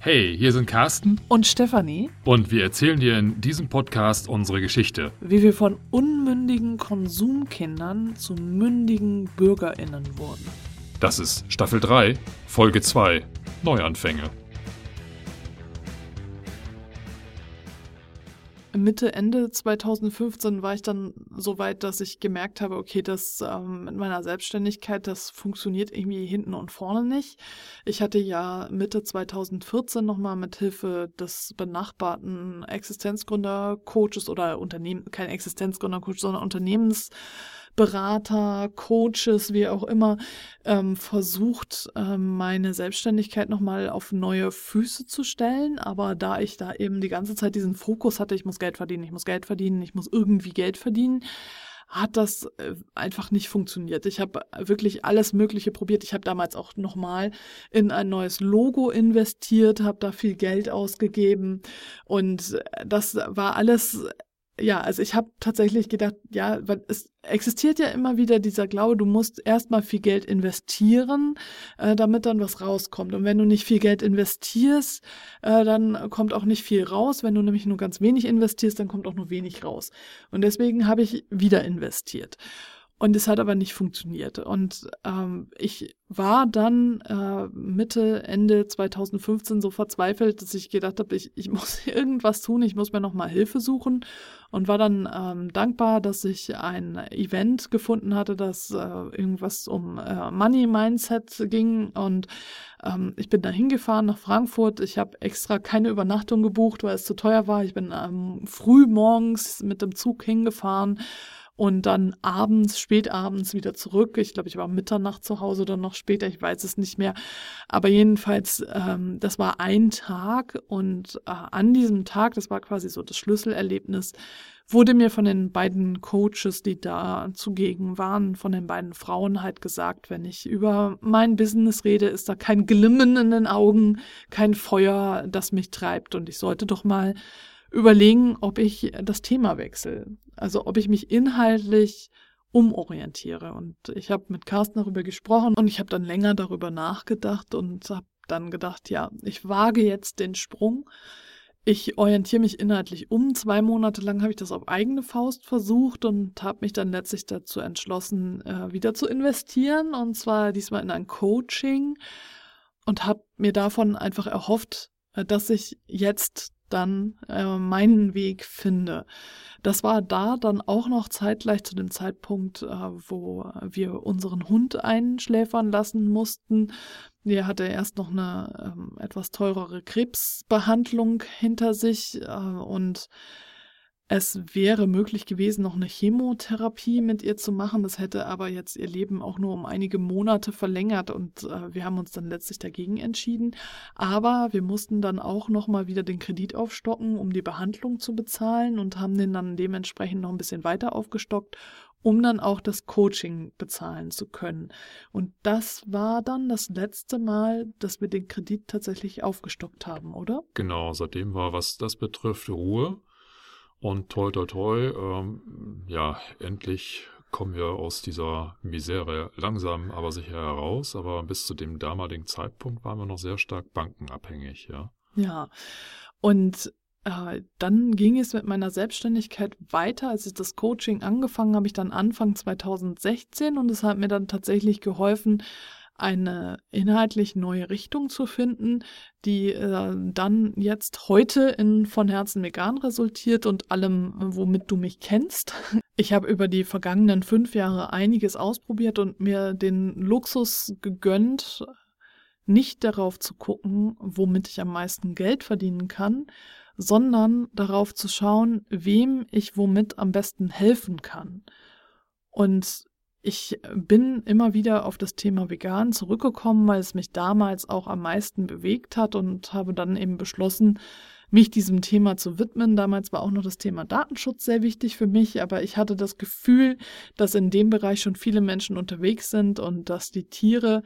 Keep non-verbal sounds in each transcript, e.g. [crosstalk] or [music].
Hey, hier sind Carsten und Stefanie und wir erzählen dir in diesem Podcast unsere Geschichte. Wie wir von unmündigen Konsumkindern zu mündigen BürgerInnen wurden. Das ist Staffel 3, Folge 2, Neuanfänge. Mitte, Ende 2015 war ich dann so weit, dass ich gemerkt habe, okay, das ähm, mit meiner Selbstständigkeit, das funktioniert irgendwie hinten und vorne nicht. Ich hatte ja Mitte 2014 nochmal mit Hilfe des benachbarten Existenzgründer-Coaches oder Unternehmen, kein Existenzgründer-Coach, sondern Unternehmens- Berater, Coaches, wie auch immer, ähm, versucht, ähm, meine Selbstständigkeit nochmal auf neue Füße zu stellen. Aber da ich da eben die ganze Zeit diesen Fokus hatte, ich muss Geld verdienen, ich muss Geld verdienen, ich muss irgendwie Geld verdienen, hat das äh, einfach nicht funktioniert. Ich habe wirklich alles Mögliche probiert. Ich habe damals auch nochmal in ein neues Logo investiert, habe da viel Geld ausgegeben und das war alles ja, also ich habe tatsächlich gedacht, ja, weil es existiert ja immer wieder dieser Glaube, du musst erstmal viel Geld investieren, äh, damit dann was rauskommt. Und wenn du nicht viel Geld investierst, äh, dann kommt auch nicht viel raus. Wenn du nämlich nur ganz wenig investierst, dann kommt auch nur wenig raus. Und deswegen habe ich wieder investiert. Und es hat aber nicht funktioniert. Und ähm, ich war dann äh, Mitte, Ende 2015 so verzweifelt, dass ich gedacht habe, ich, ich [laughs] muss irgendwas tun, ich muss mir nochmal Hilfe suchen. Und war dann ähm, dankbar, dass ich ein Event gefunden hatte, das äh, irgendwas um äh, Money Mindset ging. Und ähm, ich bin da hingefahren nach Frankfurt. Ich habe extra keine Übernachtung gebucht, weil es zu teuer war. Ich bin ähm, früh morgens mit dem Zug hingefahren und dann abends, spätabends wieder zurück. Ich glaube, ich war Mitternacht zu Hause oder noch später, ich weiß es nicht mehr. Aber jedenfalls, ähm, das war ein Tag und äh, an diesem Tag, das war quasi so das Schlüsselerlebnis, wurde mir von den beiden Coaches, die da zugegen waren, von den beiden Frauen halt gesagt, wenn ich über mein Business rede, ist da kein Glimmen in den Augen, kein Feuer, das mich treibt und ich sollte doch mal überlegen, ob ich das Thema wechsle. Also ob ich mich inhaltlich umorientiere. Und ich habe mit Carsten darüber gesprochen und ich habe dann länger darüber nachgedacht und habe dann gedacht, ja, ich wage jetzt den Sprung. Ich orientiere mich inhaltlich um. Zwei Monate lang habe ich das auf eigene Faust versucht und habe mich dann letztlich dazu entschlossen, äh, wieder zu investieren. Und zwar diesmal in ein Coaching und habe mir davon einfach erhofft, äh, dass ich jetzt dann äh, meinen Weg finde. Das war da dann auch noch zeitgleich zu dem Zeitpunkt, äh, wo wir unseren Hund einschläfern lassen mussten. Der hatte erst noch eine ähm, etwas teurere Krebsbehandlung hinter sich äh, und es wäre möglich gewesen, noch eine Chemotherapie mit ihr zu machen. Das hätte aber jetzt ihr Leben auch nur um einige Monate verlängert und äh, wir haben uns dann letztlich dagegen entschieden. Aber wir mussten dann auch nochmal wieder den Kredit aufstocken, um die Behandlung zu bezahlen und haben den dann dementsprechend noch ein bisschen weiter aufgestockt, um dann auch das Coaching bezahlen zu können. Und das war dann das letzte Mal, dass wir den Kredit tatsächlich aufgestockt haben, oder? Genau, seitdem war, was das betrifft, Ruhe. Und toi, toi, toi, ähm, ja, endlich kommen wir aus dieser Misere langsam, aber sicher heraus. Aber bis zu dem damaligen Zeitpunkt waren wir noch sehr stark bankenabhängig, ja. Ja, und äh, dann ging es mit meiner Selbstständigkeit weiter. Als ich das Coaching angefangen habe, ich dann Anfang 2016 und es hat mir dann tatsächlich geholfen, eine inhaltlich neue Richtung zu finden, die äh, dann jetzt heute in von Herzen vegan resultiert und allem, womit du mich kennst. [laughs] Ich habe über die vergangenen fünf Jahre einiges ausprobiert und mir den Luxus gegönnt, nicht darauf zu gucken, womit ich am meisten Geld verdienen kann, sondern darauf zu schauen, wem ich womit am besten helfen kann. Und ich bin immer wieder auf das Thema vegan zurückgekommen, weil es mich damals auch am meisten bewegt hat und habe dann eben beschlossen, mich diesem Thema zu widmen. Damals war auch noch das Thema Datenschutz sehr wichtig für mich, aber ich hatte das Gefühl, dass in dem Bereich schon viele Menschen unterwegs sind und dass die Tiere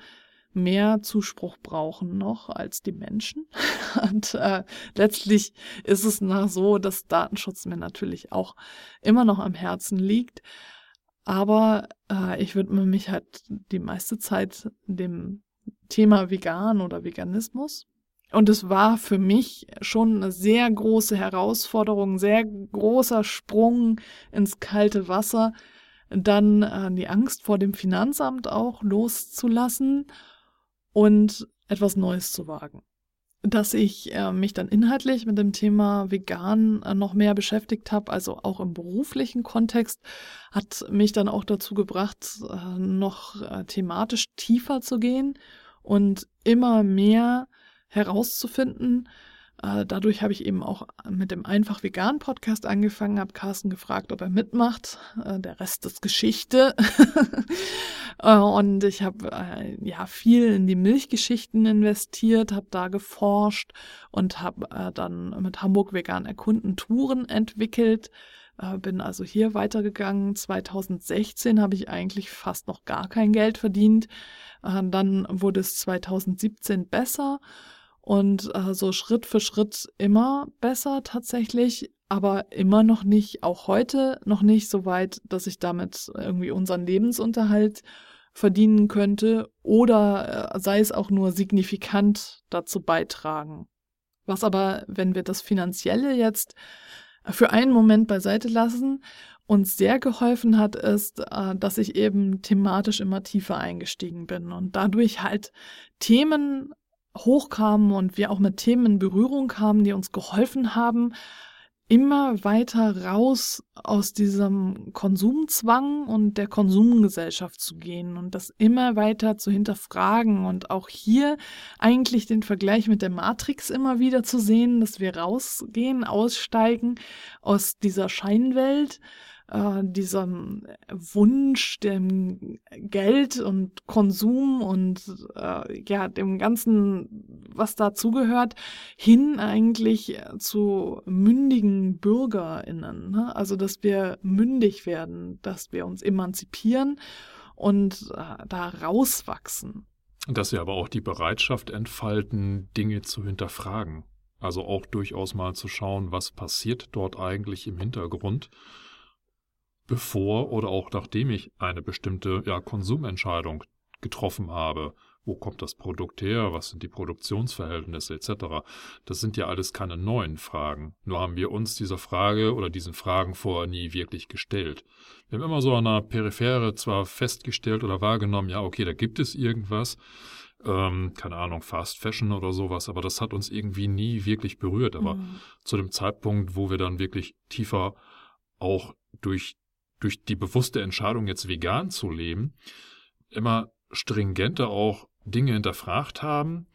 mehr Zuspruch brauchen noch als die Menschen. [laughs] Und äh, letztlich ist es nach so, dass Datenschutz mir natürlich auch immer noch am Herzen liegt. Aber äh, ich widme mich halt die meiste Zeit dem Thema Vegan oder Veganismus. Und es war für mich schon eine sehr große Herausforderung, sehr großer Sprung ins kalte Wasser, dann äh, die Angst vor dem Finanzamt auch loszulassen und etwas Neues zu wagen. Dass ich äh, mich dann inhaltlich mit dem Thema vegan äh, noch mehr beschäftigt habe, also auch im beruflichen Kontext, hat mich dann auch dazu gebracht, äh, noch äh, thematisch tiefer zu gehen und immer mehr herauszufinden, äh, dadurch habe ich eben auch mit dem Einfach Vegan Podcast angefangen, habe Carsten gefragt, ob er mitmacht. Äh, der Rest ist Geschichte. [laughs] Äh, und ich habe ja viel in die Milchgeschichten investiert, habe da geforscht und habe dann mit Hamburg Vegan Erkunden Touren entwickelt. Bin also hier weitergegangen. 2016 habe ich eigentlich fast noch gar kein Geld verdient. Dann wurde es 2017 besser und äh, so Schritt für Schritt immer besser tatsächlich, aber immer noch nicht, auch heute noch nicht so weit, dass ich damit irgendwie unseren Lebensunterhalt verdienen könnte oder äh, sei es auch nur signifikant dazu beitragen. Was aber, wenn wir das Finanzielle jetzt für einen Moment beiseite lassen, uns sehr geholfen hat, ist, äh, dass ich eben thematisch immer tiefer eingestiegen bin und dadurch halt Themen hochkamen und wir auch mit Themen in Berührung kamen, die uns geholfen haben, immer weiter raus aus diesem Konsumzwang und der Konsumgesellschaft zu gehen und das immer weiter zu hinterfragen und auch hier eigentlich den Vergleich mit der Matrix immer wieder zu sehen, dass wir rausgehen, aussteigen aus dieser Scheinwelt äh, diesem Wunsch, dem Geld und Konsum und äh, ja, dem Ganzen, was dazugehört, hin eigentlich zu mündigen BürgerInnen. Ne? Also, dass wir mündig werden, dass wir uns emanzipieren und äh, da rauswachsen. Dass wir aber auch die Bereitschaft entfalten, Dinge zu hinterfragen. Also auch durchaus mal zu schauen, was passiert dort eigentlich im Hintergrund bevor oder auch nachdem ich eine bestimmte ja, Konsumentscheidung getroffen habe. Wo kommt das Produkt her? Was sind die Produktionsverhältnisse etc.? Das sind ja alles keine neuen Fragen. Nur haben wir uns dieser Frage oder diesen Fragen vorher nie wirklich gestellt. Wir haben immer so an der Periphere zwar festgestellt oder wahrgenommen, ja, okay, da gibt es irgendwas, ähm, keine Ahnung, Fast Fashion oder sowas, aber das hat uns irgendwie nie wirklich berührt. Aber mhm. zu dem Zeitpunkt, wo wir dann wirklich tiefer auch durch durch die bewusste Entscheidung, jetzt vegan zu leben, immer stringenter auch Dinge hinterfragt haben,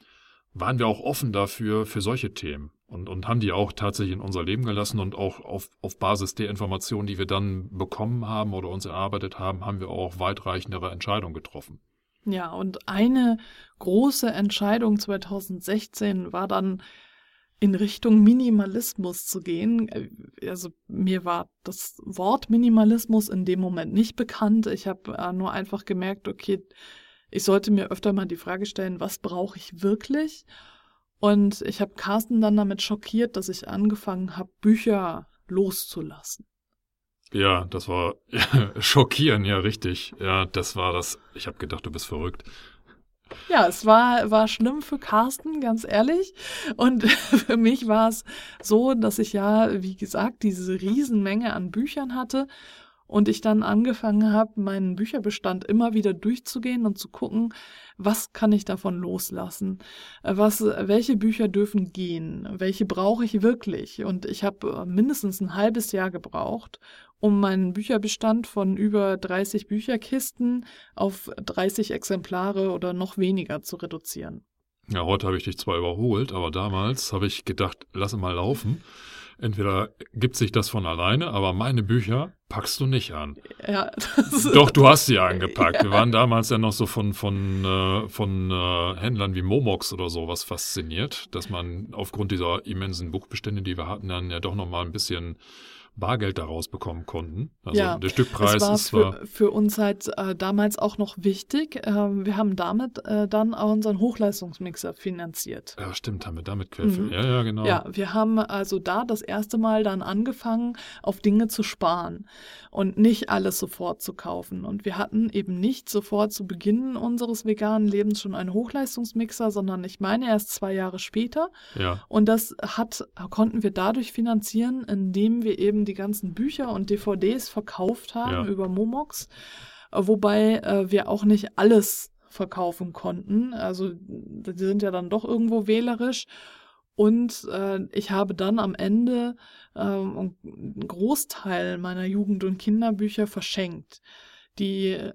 waren wir auch offen dafür, für solche Themen und, und haben die auch tatsächlich in unser Leben gelassen und auch auf, auf Basis der Informationen, die wir dann bekommen haben oder uns erarbeitet haben, haben wir auch weitreichendere Entscheidungen getroffen. Ja, und eine große Entscheidung 2016 war dann in Richtung Minimalismus zu gehen. Äh, also mir war das Wort Minimalismus in dem Moment nicht bekannt. Ich habe äh, nur einfach gemerkt, okay, ich sollte mir öfter mal die Frage stellen, was brauche ich wirklich? Und ich habe Carsten dann damit schockiert, dass ich angefangen habe, Bücher loszulassen. Ja, das war [laughs] ja, schockieren, ja, richtig. Ja, das war das. Ich habe gedacht, du bist verrückt. Ja, es war, war schlimm für Carsten, ganz ehrlich. Und [laughs] für mich war es so, dass ich ja, wie gesagt, diese Riesenmenge an Büchern hatte und ich dann angefangen habe, meinen Bücherbestand immer wieder durchzugehen und zu gucken, was kann ich davon loslassen? Was, welche Bücher dürfen gehen? Welche brauche ich wirklich? Und ich habe mindestens ein halbes Jahr gebraucht, um meinen Bücherbestand von über 30 Bücherkisten auf 30 Exemplare oder noch weniger zu reduzieren. Ja, heute habe ich dich zwar überholt, aber damals habe ich gedacht, lass mal laufen. Entweder gibt sich das von alleine, aber meine Bücher packst du nicht an. Ja, [laughs] Doch, du hast sie [laughs] angepackt. Ja. Wir waren damals ja noch so von, von, äh, von äh, Händlern wie Momox oder sowas fasziniert, dass man aufgrund dieser immensen Buchbestände, die wir hatten, dann ja doch nochmal ein bisschen Bargeld daraus bekommen konnten. Also Ja, der Stückpreis es war ist zwar, für, für uns halt äh, damals auch noch wichtig. Ähm, wir haben damit äh, dann auch unseren Hochleistungsmixer finanziert. ja stimmt, haben wir damit Querfeld. Mhm. Ja, ja, genau. Ja, wir haben also da das erste Mal dann angefangen, auf Dinge zu sparen und nicht alles sofort zu kaufen. Und wir hatten eben nicht sofort zu Beginn unseres veganen Lebens schon einen Hochleistungsmixer, sondern ich meine erst zwei Jahre später. ja. Und das hat, konnten wir dadurch finanzieren, indem wir eben die ganzen Bücher und DVDs verkauft haben Ja. über Momox, äh, wobei äh, wir auch nicht alles verkaufen konnten. Also die sind ja dann doch irgendwo wählerisch. Und äh, ich habe dann am Ende ähm, einen Großteil meiner Jugend- und Kinderbücher verschenkt. Die, äh,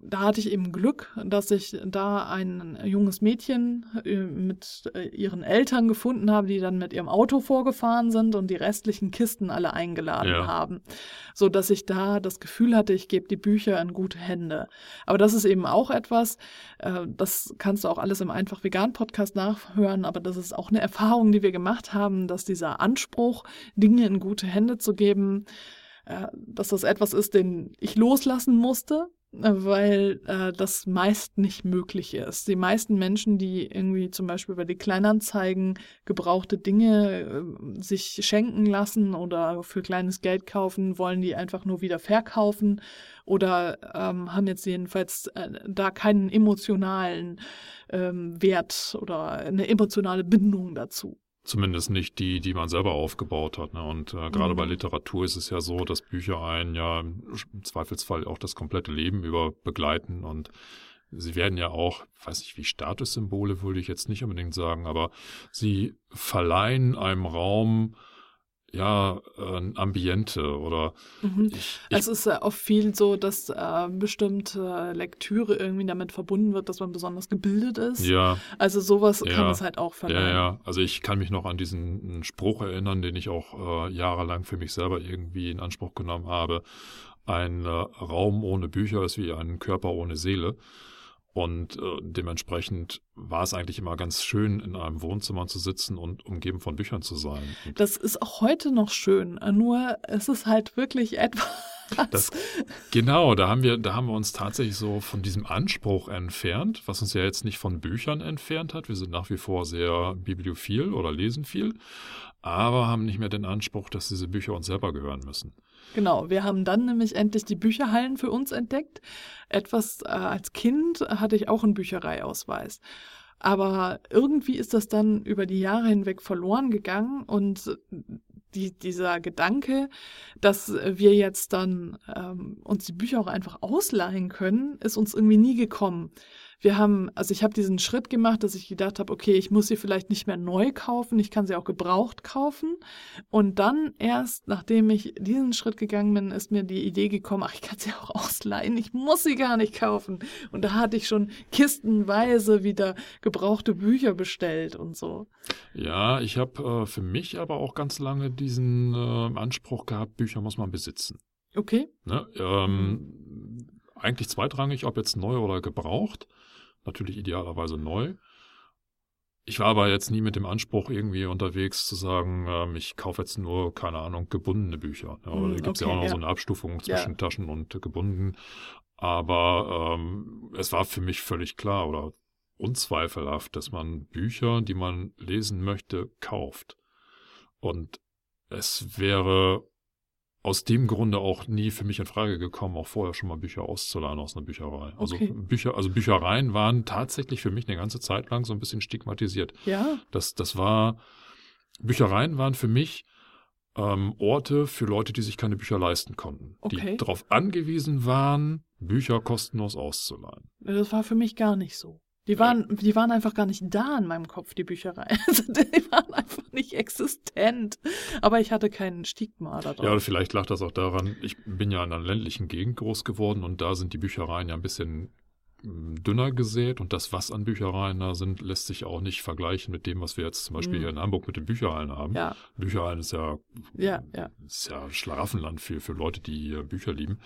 da hatte ich eben Glück, dass ich da ein junges Mädchen äh, mit äh, ihren Eltern gefunden habe, die dann mit ihrem Auto vorgefahren sind und die restlichen Kisten alle eingeladen Ja. haben, so dass ich da das Gefühl hatte, ich gebe die Bücher in gute Hände. Aber das ist eben auch etwas, äh, das kannst du auch alles im Einfach Vegan Podcast nachhören, aber das ist auch eine Erfahrung, die wir gemacht haben, dass dieser Anspruch, Dinge in gute Hände zu geben, äh, dass das etwas ist, den ich loslassen musste, äh, weil äh, das meist nicht möglich ist. Die meisten Menschen, die irgendwie zum Beispiel bei den Kleinanzeigen gebrauchte Dinge äh, sich schenken lassen oder für kleines Geld kaufen, wollen die einfach nur wieder verkaufen oder ähm, haben jetzt jedenfalls äh, da keinen emotionalen ähm, Wert oder eine emotionale Bindung dazu. Zumindest nicht die, die man selber aufgebaut hat. Ne? Und äh, gerade Mhm. bei Literatur ist es ja so, dass Bücher einen ja im Zweifelsfall auch das komplette Leben über begleiten und sie werden ja auch, weiß nicht, wie Statussymbole würde ich jetzt nicht unbedingt sagen, aber sie verleihen einem Raum ja äh, ein Ambiente oder Mhm. ich, ich Es ist ja oft viel so, dass äh, bestimmte Lektüre irgendwie damit verbunden wird, dass man besonders gebildet ist. ja, Also sowas Ja. kann es halt auch Ja, verleihen. ja, also ich kann mich noch an diesen Spruch erinnern, den ich auch äh, jahrelang für mich selber irgendwie in Anspruch genommen habe. Ein äh, Raum ohne Bücher ist wie ein Körper ohne Seele. Und äh, dementsprechend war es eigentlich immer ganz schön, in einem Wohnzimmer zu sitzen und umgeben von Büchern zu sein. Und Das ist auch heute noch schön, nur es ist halt wirklich [laughs] etwas. Das, genau, da haben wir, da haben wir uns tatsächlich so von diesem Anspruch entfernt, was uns ja jetzt nicht von Büchern entfernt hat. Wir sind nach wie vor sehr bibliophil oder lesen viel, aber haben nicht mehr den Anspruch, dass diese Bücher uns selber gehören müssen. Genau, wir haben dann nämlich endlich die Bücherhallen für uns entdeckt. Etwas äh, als Kind hatte ich auch einen Büchereiausweis. Aber irgendwie ist das dann über die Jahre hinweg verloren gegangen und die, dieser Gedanke, dass wir jetzt dann ähm, uns die Bücher auch einfach ausleihen können, ist uns irgendwie nie gekommen. Wir haben, also ich habe diesen Schritt gemacht, dass ich gedacht habe, okay, ich muss sie vielleicht nicht mehr neu kaufen, ich kann sie auch gebraucht kaufen. Und dann erst, nachdem ich diesen Schritt gegangen bin, ist mir die Idee gekommen, ach, ich kann sie auch [laughs] ausleihen, ich muss sie gar nicht kaufen. Und da hatte ich schon kistenweise wieder gebrauchte Bücher bestellt und so. Ja, ich habe äh, für mich aber auch ganz lange diesen äh, Anspruch gehabt, Bücher muss man besitzen. Okay? Ne? Ähm, eigentlich zweitrangig, ob jetzt neu oder gebraucht. Natürlich idealerweise neu. Ich war aber jetzt nie mit dem Anspruch irgendwie unterwegs zu sagen, ähm, ich kaufe jetzt nur, keine Ahnung, gebundene Bücher. Ja, Mm, da gibt es ja okay, auch noch ja. so eine Abstufung zwischen Ja. Taschen und gebunden. Aber ähm, es war für mich völlig klar oder unzweifelhaft, dass man Bücher, die man lesen möchte, kauft. Und es wäre aus dem Grunde auch nie für mich in Frage gekommen, auch vorher schon mal Bücher auszuleihen aus einer Bücherei. Also Okay. Bücher, also Büchereien waren tatsächlich für mich eine ganze Zeit lang so ein bisschen stigmatisiert. Ja, Das, das war, Büchereien waren für mich ähm, Orte für Leute, die sich keine Bücher leisten konnten. Okay. Die darauf angewiesen waren, Bücher kostenlos auszuleihen. das war für mich gar nicht so. Die waren, die waren einfach gar nicht da in meinem Kopf, die Bücherei. [laughs] Also die waren einfach nicht existent. Aber ich hatte keinen Stigma da drauf. Ja, vielleicht lag das auch daran, ich bin ja in einer ländlichen Gegend groß geworden und da sind die Büchereien ja ein bisschen mm, dünner gesät und das, was an Büchereien da sind, lässt sich auch nicht vergleichen mit dem, was wir jetzt zum Beispiel Mhm. hier in Hamburg mit den Bücherhallen haben. ja, Bücherhallen ist ja, ja, ja. ist ja Schlaraffenland für, für Leute, die äh, Bücher lieben.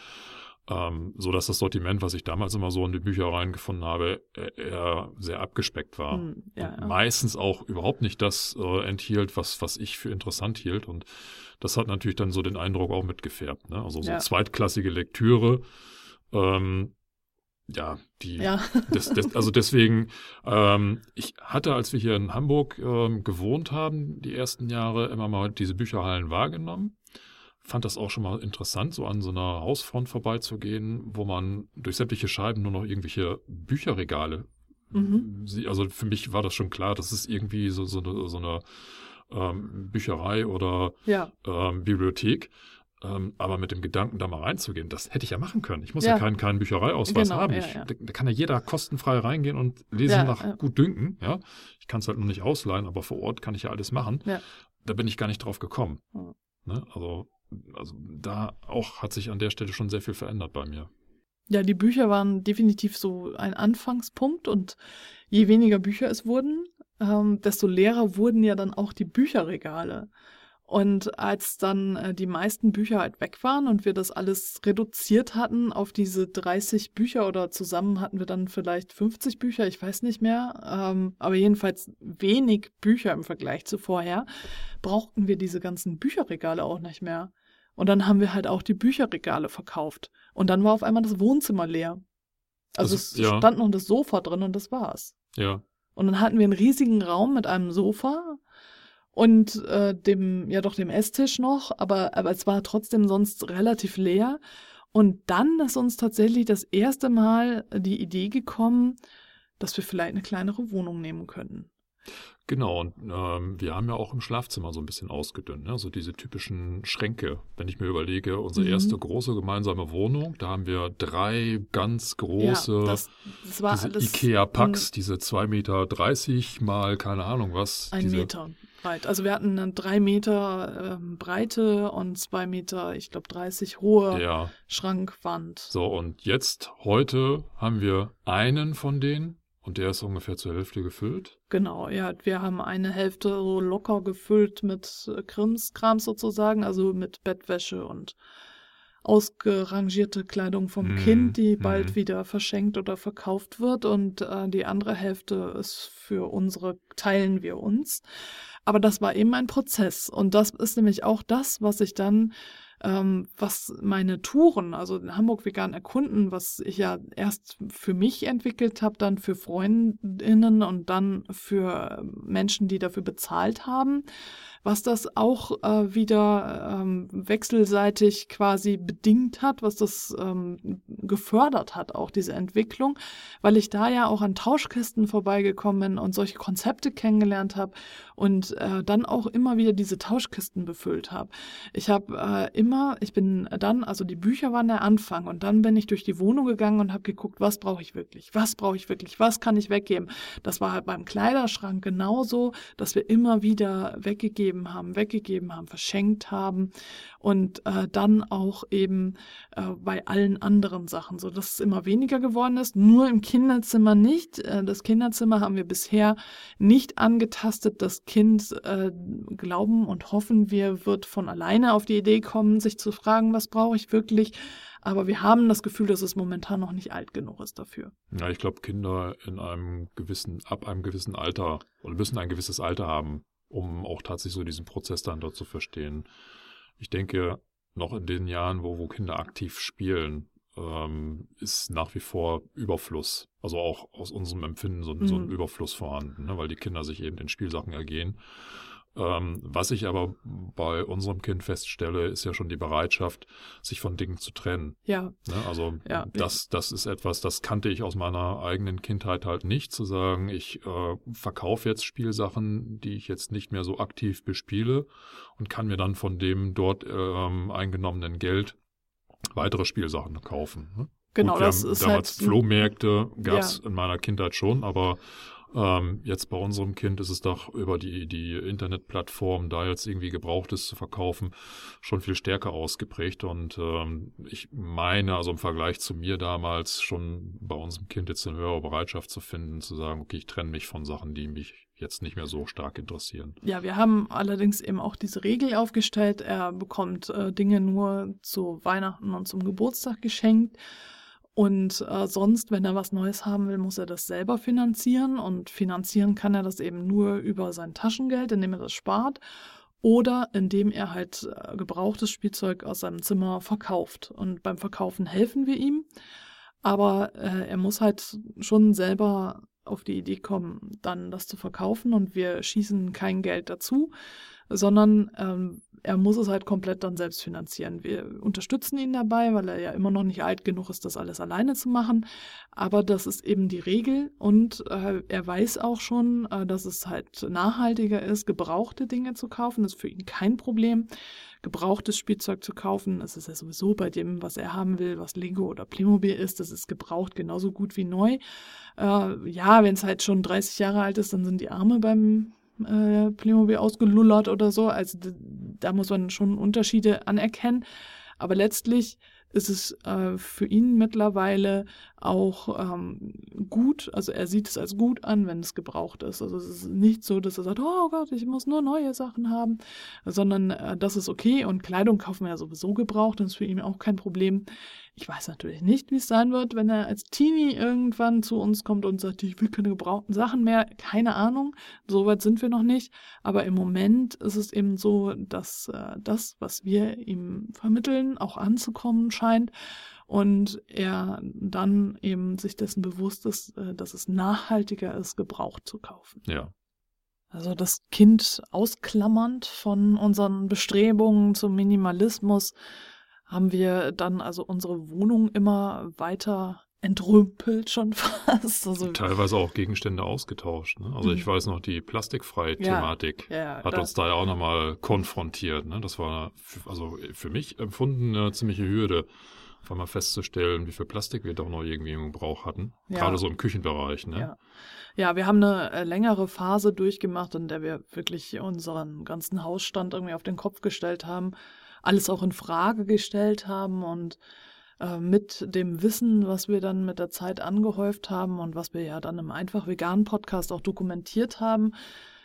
Ähm, so dass das Sortiment, was ich damals immer so in die Büchereien gefunden habe, eher sehr abgespeckt war. Hm, ja, ja. Meistens auch überhaupt nicht das äh, enthielt, was, was ich für interessant hielt. Und das hat natürlich dann so den Eindruck auch mitgefärbt. Ne? Also so ja. zweitklassige Lektüre. Ähm, ja, die, ja. [laughs] Das, das, also deswegen, ähm, ich hatte, als wir hier in Hamburg ähm, gewohnt haben, die ersten Jahre immer mal diese Bücherhallen wahrgenommen fand das auch schon mal interessant, so an so einer Hausfront vorbeizugehen, wo man durch sämtliche Scheiben nur noch irgendwelche Bücherregale mhm. sieht. Also für mich war das schon klar, das ist irgendwie so, so eine, so eine ähm, Bücherei oder ja. ähm, Bibliothek. Ähm, aber mit dem Gedanken, da mal reinzugehen, das hätte ich ja machen können. Ich muss ja, ja keinen, keinen Büchereiausweis genau, haben. Ich, ja, da, da, kann ja jeder kostenfrei reingehen und lesen nach gut dünken. Ja, ich kann es halt nur nicht ausleihen, aber vor Ort kann ich ja alles machen. Da bin ich gar nicht drauf gekommen. Ne? Also also da auch hat sich an der Stelle schon sehr viel verändert bei mir. Ja, die Bücher waren definitiv so ein Anfangspunkt und je weniger Bücher es wurden, ähm, desto leerer wurden ja dann auch die Bücherregale. Und als dann äh, die meisten Bücher halt weg waren und wir das alles reduziert hatten auf diese 30 Bücher oder zusammen hatten wir dann vielleicht 50 Bücher, ich weiß nicht mehr, ähm, aber jedenfalls wenig Bücher im Vergleich zu vorher, brauchten wir diese ganzen Bücherregale auch nicht mehr. Und dann haben wir halt auch die Bücherregale verkauft. Und dann war auf einmal das Wohnzimmer leer. Also, also es ja. stand noch das Sofa drin und das war's. Ja. Und dann hatten wir einen riesigen Raum mit einem Sofa, und äh, dem, ja doch dem Esstisch noch, aber, aber es war trotzdem sonst relativ leer. Und dann ist uns tatsächlich das erste Mal die Idee gekommen, dass wir vielleicht eine kleinere Wohnung nehmen könnten. Genau, und ähm, wir haben ja auch im Schlafzimmer so ein bisschen ausgedünnt, ne? so diese typischen Schränke. Wenn ich mir überlege, unsere mhm. erste große gemeinsame Wohnung, da haben wir drei ganz große ja, das, das Ikea-Packs, diese 2,30 Meter mal keine Ahnung was. Ein diese, Meter breit. Also wir hatten eine drei Meter ähm, Breite und zwei Meter, ich glaube 30 hohe ja. Schrankwand. So, und jetzt, heute haben wir einen von denen und der ist ungefähr zur Hälfte gefüllt? Genau, ja. Wir haben eine Hälfte so locker gefüllt mit äh, Krimskram sozusagen, also mit Bettwäsche und ausgerangierte Kleidung vom mm, Kind, die bald mm. wieder verschenkt oder verkauft wird. Und äh, die andere Hälfte ist für unsere, teilen wir uns. Aber das war eben ein Prozess. Und das ist nämlich auch das, was ich dann ähm, was meine Touren, also in Hamburg vegan erkunden, was ich ja erst für mich entwickelt habe, dann für Freundinnen und dann für Menschen, die dafür bezahlt haben, was das auch äh, wieder ähm, wechselseitig quasi bedingt hat, was das ähm, gefördert hat, auch diese Entwicklung, weil ich da ja auch an Tauschkisten vorbeigekommen bin und solche Konzepte kennengelernt habe und äh, dann auch immer wieder diese Tauschkisten befüllt habe. Ich habe äh, immer, ich bin dann, also die Bücher waren der Anfang und dann bin ich durch die Wohnung gegangen und habe geguckt, was brauche ich wirklich, was brauche ich wirklich, was kann ich weggeben. Das war halt beim Kleiderschrank genauso, dass wir immer wieder weggegeben ausgegeben haben, weggegeben haben, verschenkt haben und äh, dann auch eben äh, bei allen anderen Sachen, so dass es immer weniger geworden ist. Nur im Kinderzimmer nicht. Äh, das Kinderzimmer haben wir bisher nicht angetastet. Das Kind äh, glauben und hoffen wir wird von alleine auf die Idee kommen, sich zu fragen, was brauche ich wirklich. Aber wir haben das Gefühl, dass es momentan noch nicht alt genug ist dafür. Ja, ich glaube, Kinder in einem gewissen, ab einem gewissen Alter oder müssen ein gewisses Alter haben, um auch tatsächlich so diesen Prozess dann dort zu verstehen. Ich denke, noch in den Jahren, wo, wo Kinder aktiv spielen, ähm, ist nach wie vor Überfluss, also auch aus unserem Empfinden so, mhm. so ein mhm. Überfluss vorhanden, ne, weil die Kinder sich eben in Spielsachen ergehen. Ähm, was ich aber bei unserem Kind feststelle, ist ja schon die Bereitschaft, sich von Dingen zu trennen. Ja. Ne? Also ja. das, das ist etwas, das kannte ich aus meiner eigenen Kindheit halt nicht, zu sagen, ich äh, verkaufe jetzt Spielsachen, die ich jetzt nicht mehr so aktiv bespiele und kann mir dann von dem dort ähm, eingenommenen Geld weitere Spielsachen kaufen. Ne? Genau, Gut, das ist damals halt, Flohmärkte gab es ja. in meiner Kindheit schon, aber Ähm, jetzt bei unserem Kind ist es doch über die, die Internetplattform, da jetzt irgendwie Gebrauchtes zu verkaufen, schon viel stärker ausgeprägt. Und ähm, ich meine, also im Vergleich zu mir damals, schon bei unserem Kind jetzt eine höhere Bereitschaft zu finden, zu sagen, okay, ich trenne mich von Sachen, die mich jetzt nicht mehr so stark interessieren. Ja, wir haben allerdings eben auch diese Regel aufgestellt, er bekommt äh, Dinge nur zu Weihnachten und zum Geburtstag geschenkt. Und äh, sonst, wenn er was Neues haben will, muss er das selber finanzieren. Und finanzieren kann er das eben nur über sein Taschengeld, indem er das spart. Oder indem er halt äh, gebrauchtes Spielzeug aus seinem Zimmer verkauft. Und beim Verkaufen helfen wir ihm. Aber äh, er muss halt schon selber auf die Idee kommen, dann das zu verkaufen. Und wir schießen kein Geld dazu, sondern ähm, er muss es halt komplett dann selbst finanzieren. Wir unterstützen ihn dabei, weil er ja immer noch nicht alt genug ist, das alles alleine zu machen. Aber das ist eben die Regel und äh, er weiß auch schon, äh, dass es halt nachhaltiger ist, gebrauchte Dinge zu kaufen. Das ist für ihn kein Problem. Gebrauchtes Spielzeug zu kaufen, das ist ja sowieso bei dem, was er haben will, was Lego oder Playmobil ist, das ist gebraucht genauso gut wie neu. Äh, ja, wenn es halt schon 30 Jahre alt ist, dann sind die Arme beim äh, Playmobil ausgelullert oder so. Also da muss man schon Unterschiede anerkennen. Aber letztlich ist es äh, für ihn mittlerweile auch ähm, gut, also er sieht es als gut an, wenn es gebraucht ist. Also es ist nicht so, dass er sagt, oh Gott, ich muss nur neue Sachen haben, sondern äh, das ist okay und Kleidung kaufen wir ja sowieso gebraucht, das ist für ihn auch kein Problem. Ich weiß natürlich nicht, wie es sein wird, wenn er als Teenie irgendwann zu uns kommt und sagt, ich will keine gebrauchten Sachen mehr. Keine Ahnung, so weit sind wir noch nicht. Aber im Moment ist es eben so, dass äh, das, was wir ihm vermitteln, auch anzukommen scheint und er dann eben sich dessen bewusst ist, äh, dass es nachhaltiger ist, gebraucht zu kaufen. Ja. Also das Kind ausklammernd von unseren Bestrebungen zum Minimalismus haben wir dann also unsere Wohnung immer weiter entrümpelt schon [laughs] fast. Also Teilweise auch Gegenstände ausgetauscht. Ne? Also mhm. ich weiß noch, die plastikfreie Thematik ja, ja, hat uns da ja auch nochmal konfrontiert. Ne? Das war für, also für mich empfunden eine ziemliche Hürde, einfach mal festzustellen, wie viel Plastik wir doch noch irgendwie im Gebrauch hatten. Ja. Gerade so im Küchenbereich. Ne? Ja. ja, wir haben eine äh, längere Phase durchgemacht, in der wir wirklich unseren ganzen Hausstand irgendwie auf den Kopf gestellt haben alles auch in Frage gestellt haben und äh, mit dem Wissen, was wir dann mit der Zeit angehäuft haben und was wir ja dann im Einfach Vegan Podcast auch dokumentiert haben,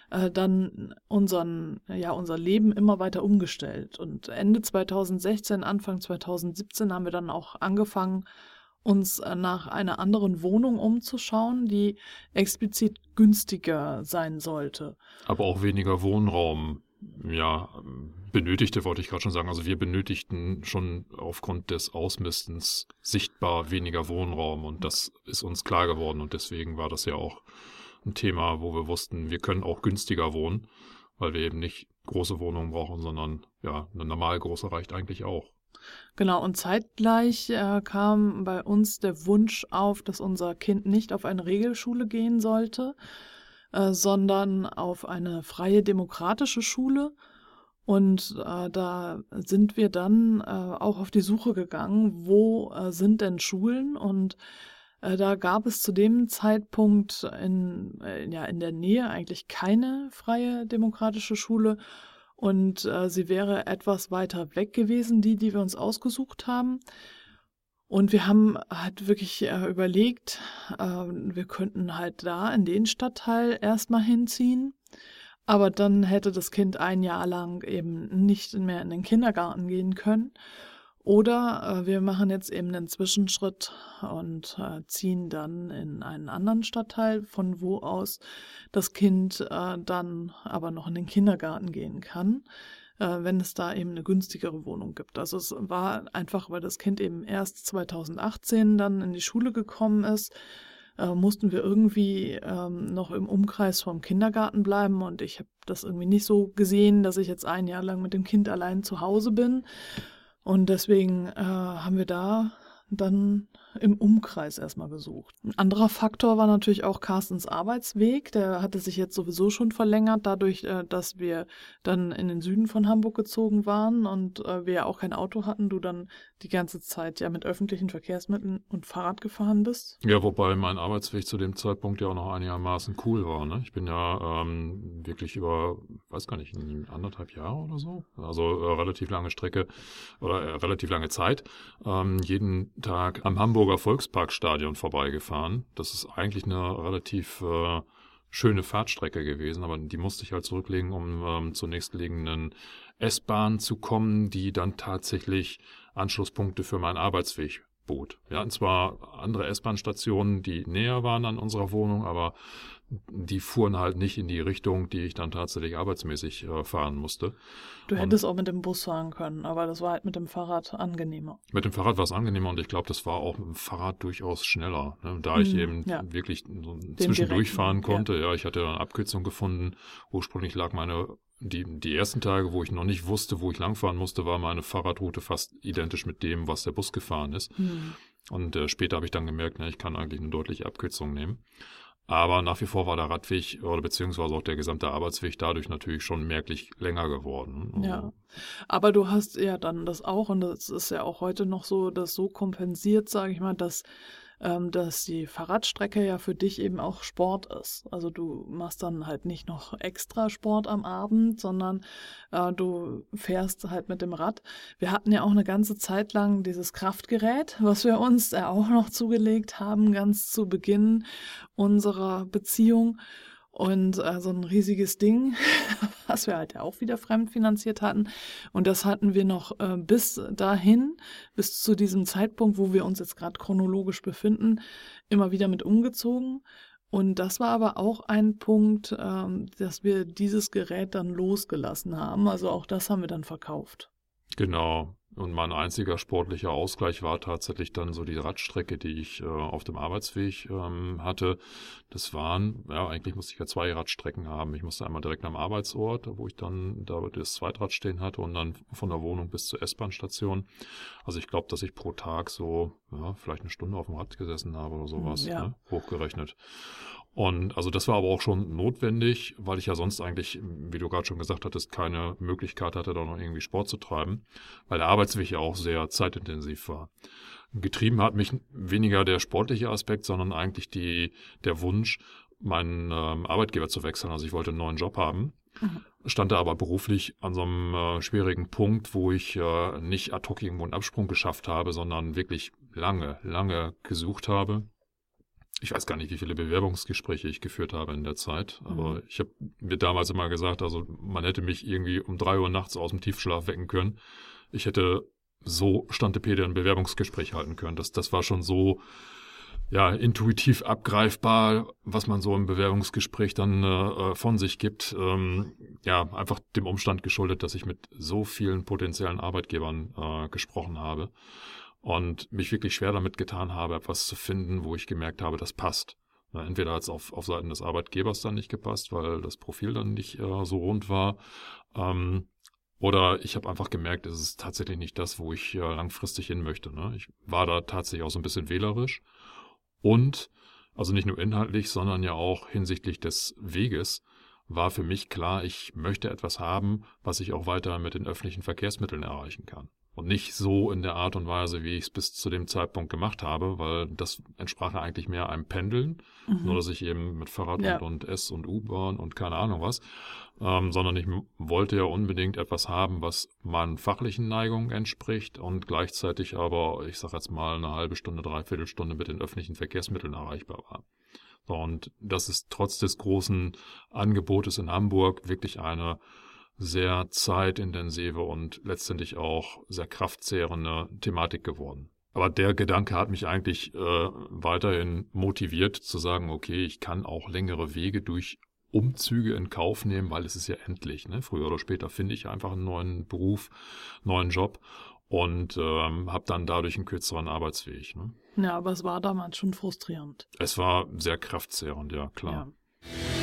äh, dann unseren, ja, unser Leben immer weiter umgestellt. Und Ende 2016, Anfang 2017 haben wir dann auch angefangen, uns äh, nach einer anderen Wohnung umzuschauen, die explizit günstiger sein sollte. Aber auch weniger Wohnraum ja, benötigte, wollte ich gerade schon sagen. Also wir benötigten schon aufgrund des Ausmistens sichtbar weniger Wohnraum und das ist uns klar geworden und deswegen war das ja auch ein Thema, wo wir wussten, wir können auch günstiger wohnen, weil wir eben nicht große Wohnungen brauchen, sondern ja, eine normal große reicht eigentlich auch. Genau, und zeitgleich äh, kam bei uns der Wunsch auf, dass unser Kind nicht auf eine Regelschule gehen sollte, äh, sondern auf eine freie demokratische Schule. Und äh, da sind wir dann äh, auch auf die Suche gegangen, wo äh, sind denn Schulen? Und äh, da gab es zu dem Zeitpunkt in, ja, in der Nähe eigentlich keine freie demokratische Schule. Und sie wäre etwas weiter weg gewesen, die, die wir uns ausgesucht haben. Und wir haben halt wirklich äh, überlegt, äh, wir könnten halt da in den Stadtteil erstmal hinziehen. Aber dann hätte das Kind ein Jahr lang eben nicht mehr in den Kindergarten gehen können. Oder äh, wir machen jetzt eben einen Zwischenschritt und äh, ziehen dann in einen anderen Stadtteil, von wo aus das Kind äh, dann aber noch in den Kindergarten gehen kann wenn es da eben eine günstigere Wohnung gibt. Also es war einfach, weil das Kind eben erst 2018 dann in die Schule gekommen ist, äh, mussten wir irgendwie ähm, noch im Umkreis vom Kindergarten bleiben und ich habe das irgendwie nicht so gesehen, dass ich jetzt ein Jahr lang mit dem Kind allein zu Hause bin. Und deswegen äh, haben wir da dann im Umkreis erstmal gesucht. Ein anderer Faktor war natürlich auch Carstens Arbeitsweg. Der hatte sich jetzt sowieso schon verlängert, dadurch, äh, dass wir dann in den Süden von Hamburg gezogen waren und äh, wir ja auch kein Auto hatten, du dann die ganze Zeit ja mit öffentlichen Verkehrsmitteln und Fahrrad gefahren bist. Ja, wobei mein Arbeitsweg zu dem Zeitpunkt ja auch noch einigermaßen cool war. Ne? Ich bin ja ähm, wirklich über, weiß gar nicht, anderthalb Jahre oder so, also äh, relativ lange Strecke oder äh, relativ lange Zeit, ähm, jeden Tag am Hamburger Volksparkstadion vorbeigefahren. Das ist eigentlich eine relativ äh, schöne Fahrtstrecke gewesen, aber die musste ich halt zurücklegen, um ähm, zur nächstliegenden S-Bahn zu kommen, die dann tatsächlich Anschlusspunkte für meinen Arbeitsweg bot. Wir hatten zwar andere S-Bahn-Stationen, die näher waren an unserer Wohnung, aber die fuhren halt nicht in die Richtung, die ich dann tatsächlich arbeitsmäßig äh, fahren musste. Du hättest und auch mit dem Bus fahren können, aber das war halt mit dem Fahrrad angenehmer. Mit dem Fahrrad war es angenehmer und ich glaube, das war auch mit dem Fahrrad durchaus schneller, ne? da ich mm, eben ja. wirklich so zwischendurch fahren konnte. Ja. ja, ich hatte eine Abkürzung gefunden. Ursprünglich lag meine die, die ersten Tage, wo ich noch nicht wusste, wo ich langfahren musste, war meine Fahrradroute fast identisch mit dem, was der Bus gefahren ist. Mhm. Und äh, später habe ich dann gemerkt, ne, ich kann eigentlich eine deutliche Abkürzung nehmen. Aber nach wie vor war der Radweg oder beziehungsweise auch der gesamte Arbeitsweg dadurch natürlich schon merklich länger geworden. Ja. Aber du hast ja dann das auch, und das ist ja auch heute noch so, das so kompensiert, sage ich mal, dass ähm, dass die Fahrradstrecke ja für dich eben auch Sport ist. Also du machst dann halt nicht noch extra Sport am Abend, sondern äh, du fährst halt mit dem Rad. Wir hatten ja auch eine ganze Zeit lang dieses Kraftgerät, was wir uns ja auch noch zugelegt haben, ganz zu Beginn unserer Beziehung. Und äh, so ein riesiges Ding, [laughs] was wir halt ja auch wieder fremdfinanziert hatten. Und das hatten wir noch äh, bis dahin, bis zu diesem Zeitpunkt, wo wir uns jetzt gerade chronologisch befinden, immer wieder mit umgezogen. Und das war aber auch ein Punkt, ähm, dass wir dieses Gerät dann losgelassen haben. Also auch das haben wir dann verkauft. Genau. Und mein einziger sportlicher Ausgleich war tatsächlich dann so die Radstrecke, die ich äh, auf dem Arbeitsweg ähm, hatte. Das waren, ja, eigentlich musste ich ja zwei Radstrecken haben. Ich musste einmal direkt am Arbeitsort, wo ich dann da das Zweitrad stehen hatte und dann von der Wohnung bis zur S-Bahn-Station. Also ich glaube, dass ich pro Tag so, ja, vielleicht eine Stunde auf dem Rad gesessen habe oder sowas, ja. ne, hochgerechnet. Und also das war aber auch schon notwendig, weil ich ja sonst eigentlich, wie du gerade schon gesagt hattest, keine Möglichkeit hatte, da noch irgendwie Sport zu treiben, weil der Arbeitsweg ja auch sehr zeitintensiv war. Getrieben hat mich weniger der sportliche Aspekt, sondern eigentlich die, der Wunsch, meinen ähm, Arbeitgeber zu wechseln. Also ich wollte einen neuen Job haben, mhm. stand da aber beruflich an so einem äh, schwierigen Punkt, wo ich äh, nicht ad hoc irgendwo einen Absprung geschafft habe, sondern wirklich lange, lange gesucht habe ich weiß gar nicht, wie viele Bewerbungsgespräche ich geführt habe in der Zeit, aber mhm. ich habe mir damals immer gesagt, also man hätte mich irgendwie um drei Uhr nachts aus dem Tiefschlaf wecken können. Ich hätte so Stantepede ein Bewerbungsgespräch halten können. Das, das war schon so ja, intuitiv abgreifbar, was man so im Bewerbungsgespräch dann äh, von sich gibt. Ähm, ja, einfach dem Umstand geschuldet, dass ich mit so vielen potenziellen Arbeitgebern äh, gesprochen habe und mich wirklich schwer damit getan habe, etwas zu finden, wo ich gemerkt habe, das passt. Entweder hat es auf, auf Seiten des Arbeitgebers dann nicht gepasst, weil das Profil dann nicht äh, so rund war. Ähm, oder ich habe einfach gemerkt, es ist tatsächlich nicht das, wo ich äh, langfristig hin möchte. Ne? Ich war da tatsächlich auch so ein bisschen wählerisch. Und, also nicht nur inhaltlich, sondern ja auch hinsichtlich des Weges, war für mich klar, ich möchte etwas haben, was ich auch weiter mit den öffentlichen Verkehrsmitteln erreichen kann. Und nicht so in der Art und Weise, wie ich es bis zu dem Zeitpunkt gemacht habe, weil das entsprach ja eigentlich mehr einem Pendeln, mhm. nur dass ich eben mit Fahrrad ja. und, und S und U-Bahn und keine Ahnung was, ähm, sondern ich wollte ja unbedingt etwas haben, was meinen fachlichen Neigungen entspricht und gleichzeitig aber, ich sag jetzt mal, eine halbe Stunde, dreiviertel Stunde mit den öffentlichen Verkehrsmitteln erreichbar war. Und das ist trotz des großen Angebotes in Hamburg wirklich eine sehr zeitintensive und letztendlich auch sehr kraftzehrende Thematik geworden. Aber der Gedanke hat mich eigentlich äh, weiterhin motiviert zu sagen, okay, ich kann auch längere Wege durch Umzüge in Kauf nehmen, weil es ist ja endlich. Ne? Früher oder später finde ich einfach einen neuen Beruf, neuen Job und ähm, habe dann dadurch einen kürzeren Arbeitsweg. Ne? Ja, aber es war damals schon frustrierend. Es war sehr kraftzehrend, ja klar. Ja.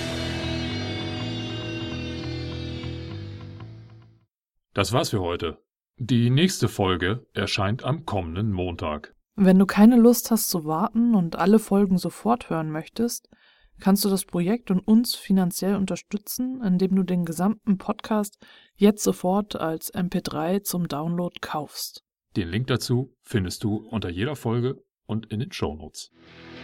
Das war's für heute. Die nächste Folge erscheint am kommenden Montag. Wenn du keine Lust hast zu warten und alle Folgen sofort hören möchtest, kannst du das Projekt und uns finanziell unterstützen, indem du den gesamten Podcast jetzt sofort als MP3 zum Download kaufst. Den Link dazu findest du unter jeder Folge und in den Shownotes. Notes.